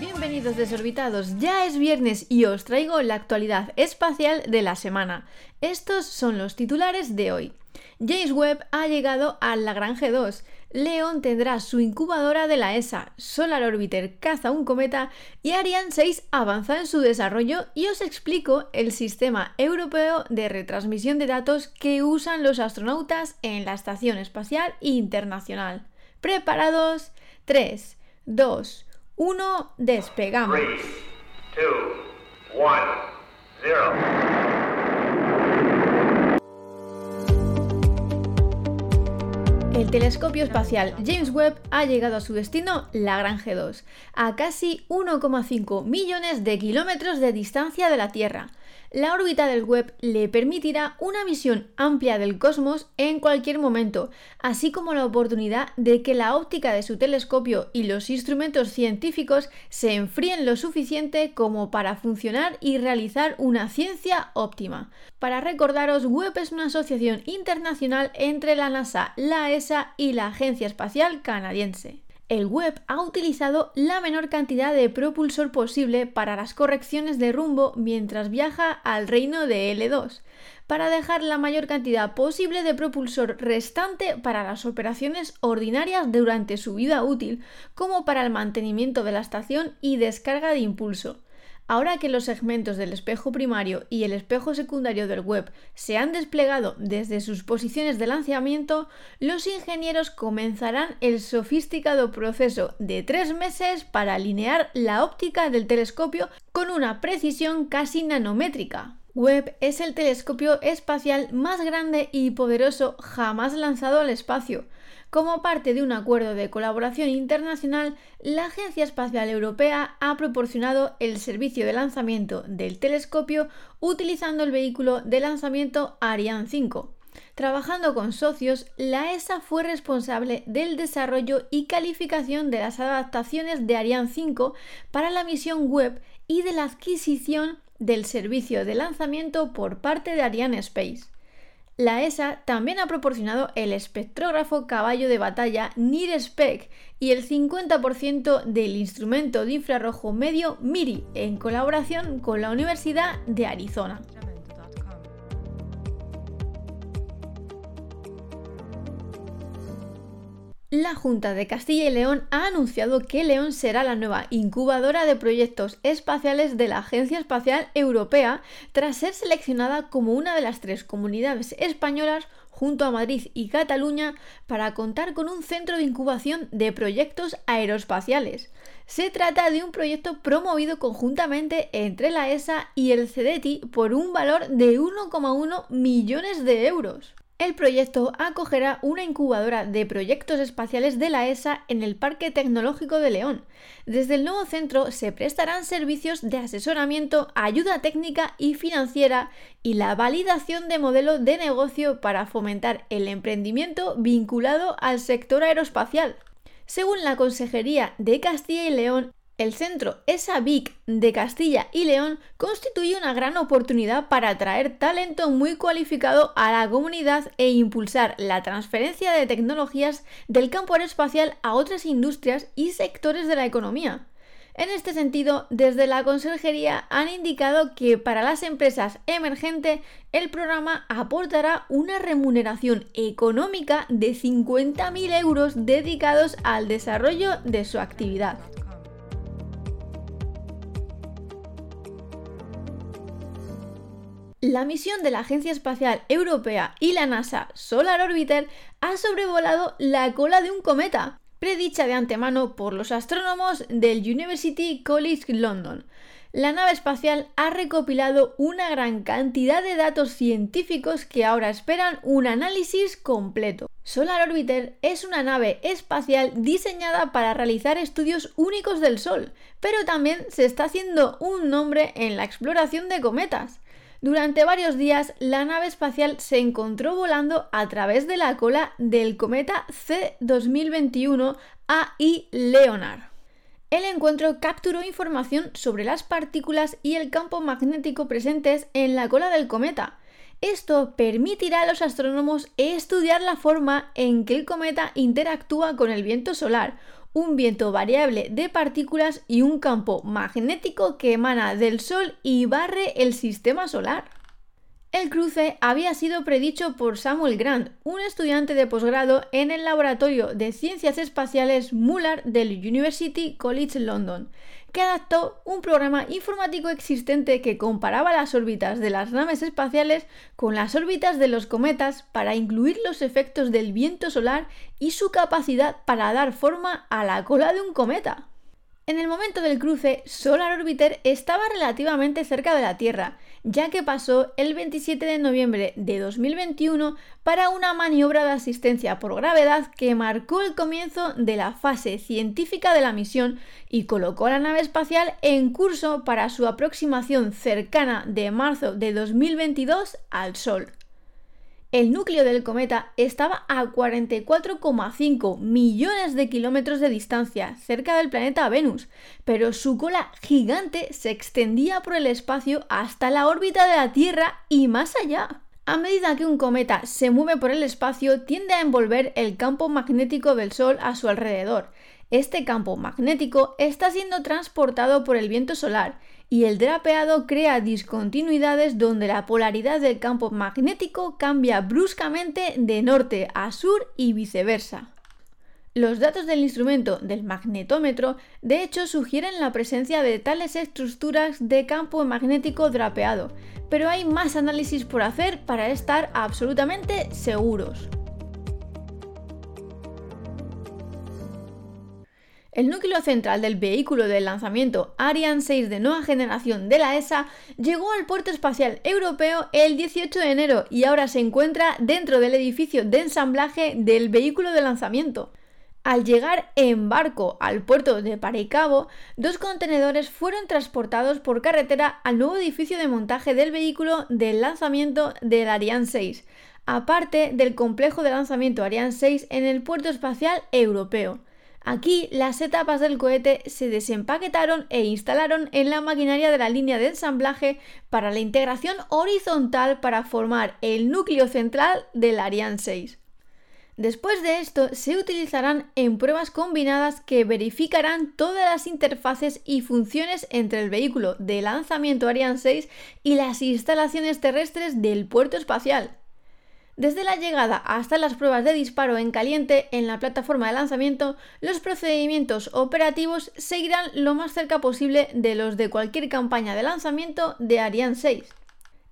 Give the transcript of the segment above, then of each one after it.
Bienvenidos desorbitados, ya es viernes y os traigo la actualidad espacial de la semana. Estos son los titulares de hoy. James Webb ha llegado a Lagrange 2. León tendrá su incubadora de la ESA, Solar Orbiter caza un cometa y Ariane 6 avanza en su desarrollo y os explico el sistema europeo de retransmisión de datos que usan los astronautas en la Estación Espacial Internacional. ¿Preparados? 3, 2, 1, despegamos. 3, 2, 1, 0. El telescopio espacial James Webb ha llegado a su destino, Lagrange 2, a casi 1,5 millones de kilómetros de distancia de la Tierra. La órbita del Webb le permitirá una visión amplia del cosmos en cualquier momento, así como la oportunidad de que la óptica de su telescopio y los instrumentos científicos se enfríen lo suficiente como para funcionar y realizar una ciencia óptima. Para recordaros, Webb es una asociación internacional entre la NASA, la ESA y la Agencia Espacial Canadiense el web ha utilizado la menor cantidad de propulsor posible para las correcciones de rumbo mientras viaja al reino de L2, para dejar la mayor cantidad posible de propulsor restante para las operaciones ordinarias durante su vida útil, como para el mantenimiento de la estación y descarga de impulso. Ahora que los segmentos del espejo primario y el espejo secundario del web se han desplegado desde sus posiciones de lanzamiento, los ingenieros comenzarán el sofisticado proceso de tres meses para alinear la óptica del telescopio con una precisión casi nanométrica. Webb es el telescopio espacial más grande y poderoso jamás lanzado al espacio. Como parte de un acuerdo de colaboración internacional, la Agencia Espacial Europea ha proporcionado el servicio de lanzamiento del telescopio utilizando el vehículo de lanzamiento Ariane 5. Trabajando con socios, la ESA fue responsable del desarrollo y calificación de las adaptaciones de Ariane 5 para la misión web y de la adquisición del servicio de lanzamiento por parte de Ariane Space. La ESA también ha proporcionado el espectrógrafo caballo de batalla NIRSPEC y el 50% del instrumento de infrarrojo medio MIRI en colaboración con la Universidad de Arizona. La Junta de Castilla y León ha anunciado que León será la nueva incubadora de proyectos espaciales de la Agencia Espacial Europea tras ser seleccionada como una de las tres comunidades españolas junto a Madrid y Cataluña para contar con un centro de incubación de proyectos aeroespaciales. Se trata de un proyecto promovido conjuntamente entre la ESA y el CEDETI por un valor de 1,1 millones de euros. El proyecto acogerá una incubadora de proyectos espaciales de la ESA en el Parque Tecnológico de León. Desde el nuevo centro se prestarán servicios de asesoramiento, ayuda técnica y financiera y la validación de modelo de negocio para fomentar el emprendimiento vinculado al sector aeroespacial. Según la Consejería de Castilla y León, el centro ESA-BIC de Castilla y León constituye una gran oportunidad para atraer talento muy cualificado a la comunidad e impulsar la transferencia de tecnologías del campo aeroespacial a otras industrias y sectores de la economía. En este sentido, desde la Consejería han indicado que para las empresas emergentes el programa aportará una remuneración económica de 50.000 euros dedicados al desarrollo de su actividad. La misión de la Agencia Espacial Europea y la NASA Solar Orbiter ha sobrevolado la cola de un cometa, predicha de antemano por los astrónomos del University College London. La nave espacial ha recopilado una gran cantidad de datos científicos que ahora esperan un análisis completo. Solar Orbiter es una nave espacial diseñada para realizar estudios únicos del Sol, pero también se está haciendo un nombre en la exploración de cometas. Durante varios días, la nave espacial se encontró volando a través de la cola del cometa C-2021 AI Leonard. El encuentro capturó información sobre las partículas y el campo magnético presentes en la cola del cometa. Esto permitirá a los astrónomos estudiar la forma en que el cometa interactúa con el viento solar, un viento variable de partículas y un campo magnético que emana del Sol y barre el sistema solar. El cruce había sido predicho por Samuel Grant, un estudiante de posgrado en el Laboratorio de Ciencias Espaciales Muller del University College London, que adaptó un programa informático existente que comparaba las órbitas de las naves espaciales con las órbitas de los cometas para incluir los efectos del viento solar y su capacidad para dar forma a la cola de un cometa. En el momento del cruce, Solar Orbiter estaba relativamente cerca de la Tierra, ya que pasó el 27 de noviembre de 2021 para una maniobra de asistencia por gravedad que marcó el comienzo de la fase científica de la misión y colocó a la nave espacial en curso para su aproximación cercana de marzo de 2022 al Sol. El núcleo del cometa estaba a 44,5 millones de kilómetros de distancia, cerca del planeta Venus, pero su cola gigante se extendía por el espacio hasta la órbita de la Tierra y más allá. A medida que un cometa se mueve por el espacio, tiende a envolver el campo magnético del Sol a su alrededor. Este campo magnético está siendo transportado por el viento solar y el drapeado crea discontinuidades donde la polaridad del campo magnético cambia bruscamente de norte a sur y viceversa. Los datos del instrumento del magnetómetro de hecho sugieren la presencia de tales estructuras de campo magnético drapeado, pero hay más análisis por hacer para estar absolutamente seguros. El núcleo central del vehículo de lanzamiento Ariane 6 de nueva generación de la ESA llegó al puerto espacial europeo el 18 de enero y ahora se encuentra dentro del edificio de ensamblaje del vehículo de lanzamiento. Al llegar en barco al puerto de Parecabo, dos contenedores fueron transportados por carretera al nuevo edificio de montaje del vehículo de lanzamiento del Ariane 6, aparte del complejo de lanzamiento Ariane 6 en el puerto espacial europeo. Aquí las etapas del cohete se desempaquetaron e instalaron en la maquinaria de la línea de ensamblaje para la integración horizontal para formar el núcleo central del Ariane 6. Después de esto se utilizarán en pruebas combinadas que verificarán todas las interfaces y funciones entre el vehículo de lanzamiento Ariane 6 y las instalaciones terrestres del puerto espacial. Desde la llegada hasta las pruebas de disparo en caliente en la plataforma de lanzamiento, los procedimientos operativos seguirán lo más cerca posible de los de cualquier campaña de lanzamiento de Ariane 6.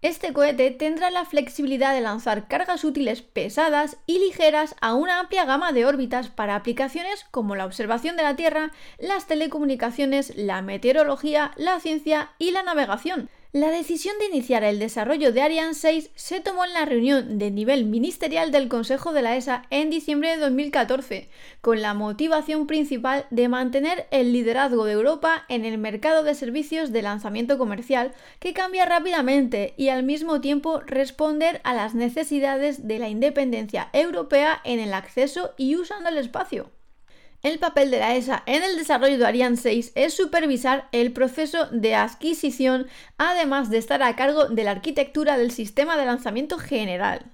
Este cohete tendrá la flexibilidad de lanzar cargas útiles pesadas y ligeras a una amplia gama de órbitas para aplicaciones como la observación de la Tierra, las telecomunicaciones, la meteorología, la ciencia y la navegación, la decisión de iniciar el desarrollo de Ariane 6 se tomó en la reunión de nivel ministerial del Consejo de la ESA en diciembre de 2014, con la motivación principal de mantener el liderazgo de Europa en el mercado de servicios de lanzamiento comercial, que cambia rápidamente, y al mismo tiempo responder a las necesidades de la independencia europea en el acceso y usando el espacio. El papel de la ESA en el desarrollo de Ariane 6 es supervisar el proceso de adquisición, además de estar a cargo de la arquitectura del sistema de lanzamiento general.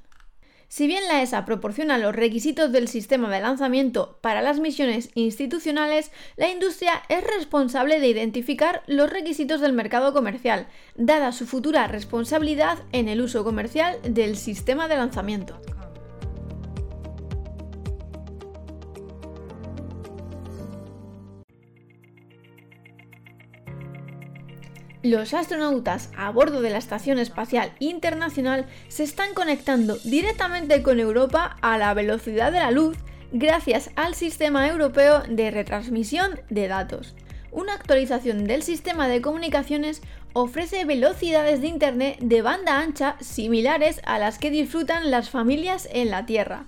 Si bien la ESA proporciona los requisitos del sistema de lanzamiento para las misiones institucionales, la industria es responsable de identificar los requisitos del mercado comercial, dada su futura responsabilidad en el uso comercial del sistema de lanzamiento. Los astronautas a bordo de la Estación Espacial Internacional se están conectando directamente con Europa a la velocidad de la luz gracias al Sistema Europeo de Retransmisión de Datos. Una actualización del sistema de comunicaciones ofrece velocidades de Internet de banda ancha similares a las que disfrutan las familias en la Tierra.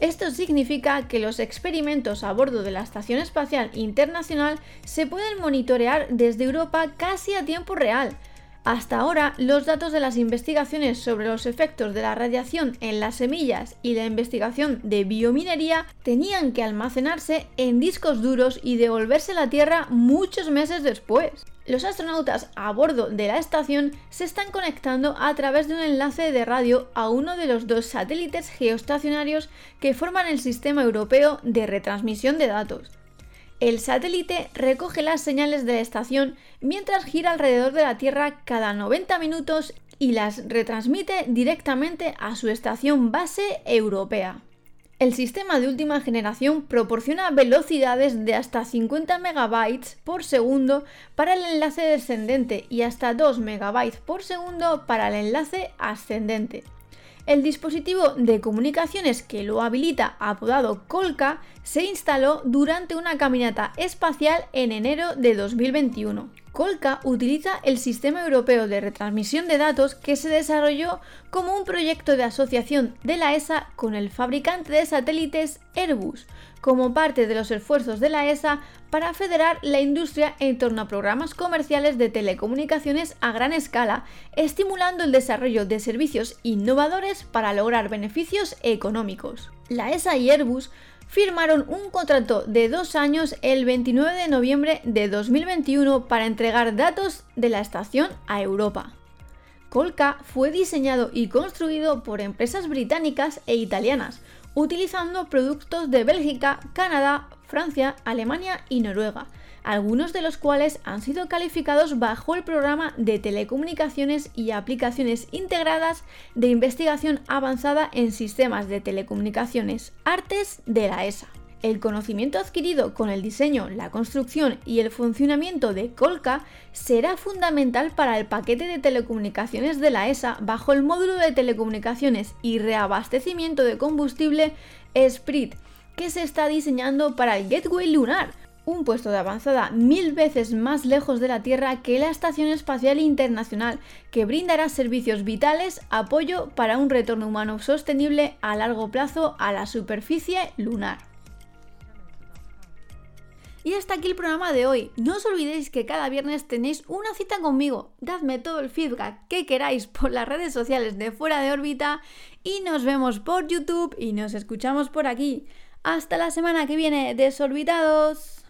Esto significa que los experimentos a bordo de la Estación Espacial Internacional se pueden monitorear desde Europa casi a tiempo real. Hasta ahora, los datos de las investigaciones sobre los efectos de la radiación en las semillas y la investigación de biominería tenían que almacenarse en discos duros y devolverse a la Tierra muchos meses después. Los astronautas a bordo de la estación se están conectando a través de un enlace de radio a uno de los dos satélites geoestacionarios que forman el sistema europeo de retransmisión de datos. El satélite recoge las señales de la estación mientras gira alrededor de la Tierra cada 90 minutos y las retransmite directamente a su estación base europea. El sistema de última generación proporciona velocidades de hasta 50 MB por segundo para el enlace descendente y hasta 2 MB por segundo para el enlace ascendente. El dispositivo de comunicaciones que lo habilita, apodado Colca, se instaló durante una caminata espacial en enero de 2021. Colca utiliza el Sistema Europeo de Retransmisión de Datos que se desarrolló como un proyecto de asociación de la ESA con el fabricante de satélites Airbus, como parte de los esfuerzos de la ESA para federar la industria en torno a programas comerciales de telecomunicaciones a gran escala, estimulando el desarrollo de servicios innovadores para lograr beneficios económicos. La ESA y Airbus firmaron un contrato de dos años el 29 de noviembre de 2021 para entregar datos de la estación a Europa. Colca fue diseñado y construido por empresas británicas e italianas, utilizando productos de Bélgica, Canadá, Francia, Alemania y Noruega, algunos de los cuales han sido calificados bajo el programa de telecomunicaciones y aplicaciones integradas de investigación avanzada en sistemas de telecomunicaciones Artes de la ESA. El conocimiento adquirido con el diseño, la construcción y el funcionamiento de Colca será fundamental para el paquete de telecomunicaciones de la ESA bajo el módulo de telecomunicaciones y reabastecimiento de combustible SPRIT, que se está diseñando para el Gateway Lunar, un puesto de avanzada mil veces más lejos de la Tierra que la Estación Espacial Internacional, que brindará servicios vitales, apoyo para un retorno humano sostenible a largo plazo a la superficie lunar. Y hasta aquí el programa de hoy. No os olvidéis que cada viernes tenéis una cita conmigo. Dadme todo el feedback que queráis por las redes sociales de fuera de órbita y nos vemos por YouTube y nos escuchamos por aquí. Hasta la semana que viene, desorbitados.